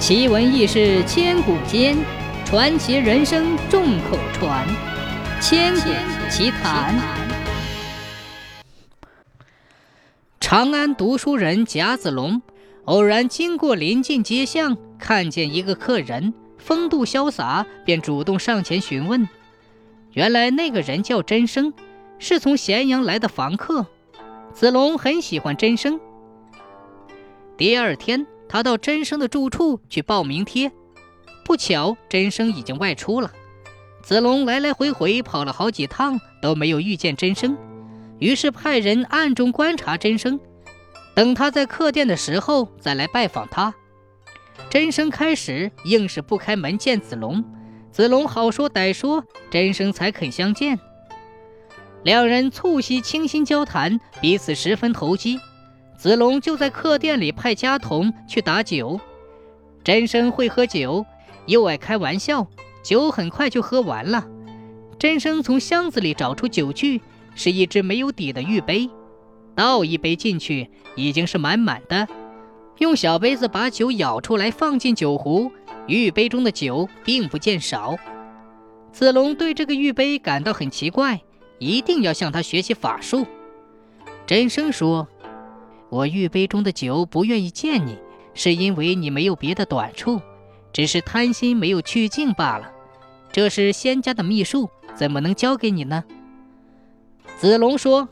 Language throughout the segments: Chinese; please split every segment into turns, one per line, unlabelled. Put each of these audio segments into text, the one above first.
奇闻异事千古间，传奇人生众口传。千古奇谈。长安读书人贾子龙偶然经过临近街巷，看见一个客人风度潇洒，便主动上前询问。原来那个人叫真生，是从咸阳来的房客。子龙很喜欢真生。第二天。他到真生的住处去报名帖，不巧真生已经外出了。子龙来来回回跑了好几趟，都没有遇见真生，于是派人暗中观察真生，等他在客店的时候再来拜访他。真生开始硬是不开门见子龙，子龙好说歹说，真生才肯相见。两人促膝倾心交谈，彼此十分投机。子龙就在客店里派家童去打酒。真生会喝酒，又爱开玩笑，酒很快就喝完了。真生从箱子里找出酒具，是一只没有底的玉杯，倒一杯进去已经是满满的。用小杯子把酒舀出来，放进酒壶，玉杯中的酒并不见少。子龙对这个玉杯感到很奇怪，一定要向他学习法术。真生说。我玉杯中的酒不愿意见你，是因为你没有别的短处，只是贪心没有去尽罢了。这是仙家的秘术，怎么能教给你呢？子龙说：“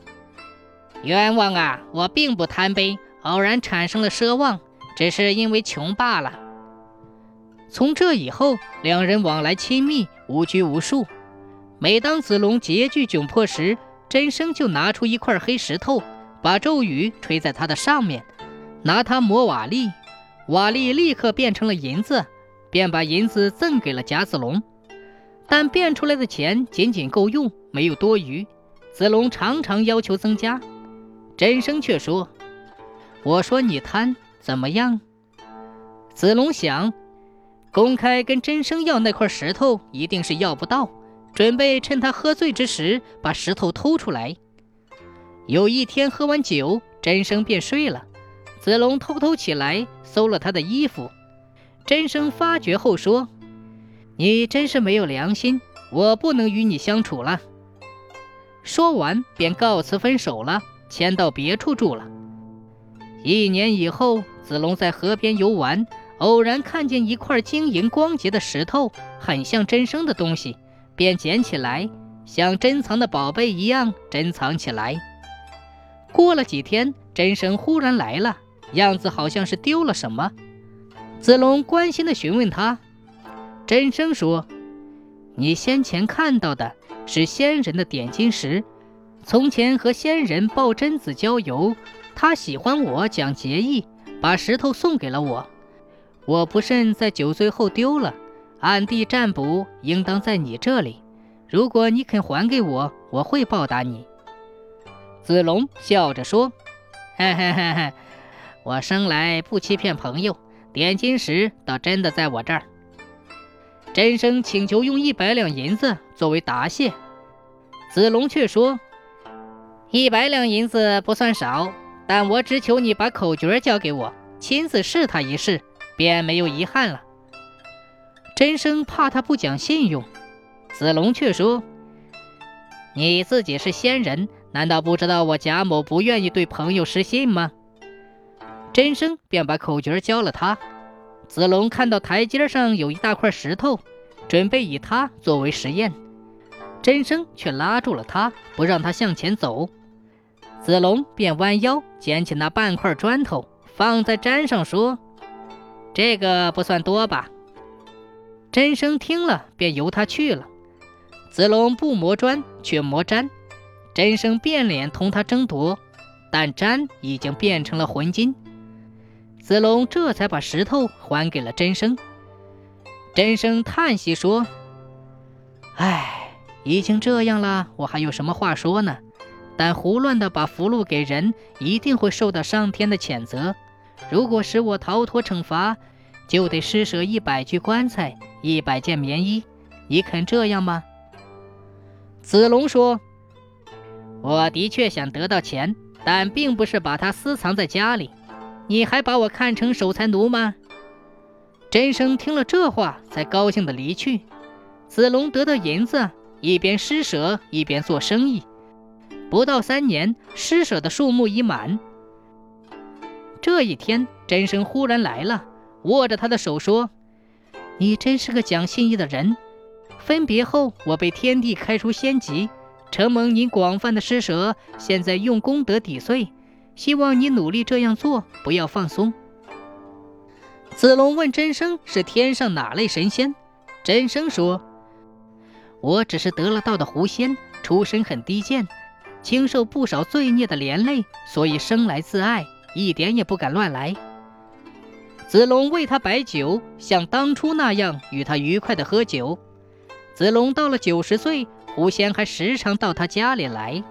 冤枉啊！我并不贪杯，偶然产生了奢望，只是因为穷罢了。”从这以后，两人往来亲密，无拘无束。每当子龙拮据窘迫时，真生就拿出一块黑石头。把咒语吹在它的上面，拿它磨瓦砾，瓦砾立刻变成了银子，便把银子赠给了贾子龙。但变出来的钱仅仅够用，没有多余。子龙常常要求增加，真生却说：“我说你贪怎么样？”子龙想，公开跟真生要那块石头，一定是要不到，准备趁他喝醉之时把石头偷出来。有一天喝完酒，真生便睡了。子龙偷偷起来搜了他的衣服，真生发觉后说：“你真是没有良心，我不能与你相处了。”说完便告辞分手了，迁到别处住了。一年以后，子龙在河边游玩，偶然看见一块晶莹光洁的石头，很像真生的东西，便捡起来，像珍藏的宝贝一样珍藏起来。过了几天，真生忽然来了，样子好像是丢了什么。子龙关心地询问他，真生说：“你先前看到的是仙人的点金石，从前和仙人抱贞子郊游，他喜欢我，讲节义，把石头送给了我。我不慎在酒醉后丢了，暗地占卜，应当在你这里。如果你肯还给我，我会报答你。”子龙笑着说：“嘿嘿嘿嘿，我生来不欺骗朋友，点金石倒真的在我这儿。”真生请求用一百两银子作为答谢，子龙却说：“一百两银子不算少，但我只求你把口诀交给我，亲自试他一试，便没有遗憾了。”真生怕他不讲信用，子龙却说：“你自己是仙人。”难道不知道我贾某不愿意对朋友失信吗？真生便把口诀教了他。子龙看到台阶上有一大块石头，准备以它作为实验，真生却拉住了他，不让他向前走。子龙便弯腰捡起那半块砖头，放在毡上，说：“这个不算多吧？”真生听了，便由他去了。子龙不磨砖，却磨毡。真生变脸同他争夺，但詹已经变成了魂金。子龙这才把石头还给了真生。真生叹息说：“唉，已经这样了，我还有什么话说呢？但胡乱的把符箓给人，一定会受到上天的谴责。如果使我逃脱惩罚，就得施舍一百具棺材，一百件棉衣。你肯这样吗？”子龙说。我的确想得到钱，但并不是把它私藏在家里。你还把我看成守财奴吗？真生听了这话，才高兴的离去。子龙得到银子，一边施舍，一边做生意。不到三年，施舍的数目已满。这一天，真生忽然来了，握着他的手说：“你真是个讲信义的人。分别后，我被天帝开除仙籍，承蒙您广泛的施舍，现在用功德抵罪。希望你努力这样做，不要放松。”子龙问真生：“是天上哪类神仙？”真生说：“我只是得了道的狐仙，出身很低贱。”经受不少罪孽的连累，所以生来自爱，一点也不敢乱来。子龙为他摆酒，像当初那样与他愉快的喝酒。子龙到了九十岁，狐仙还时常到他家里来。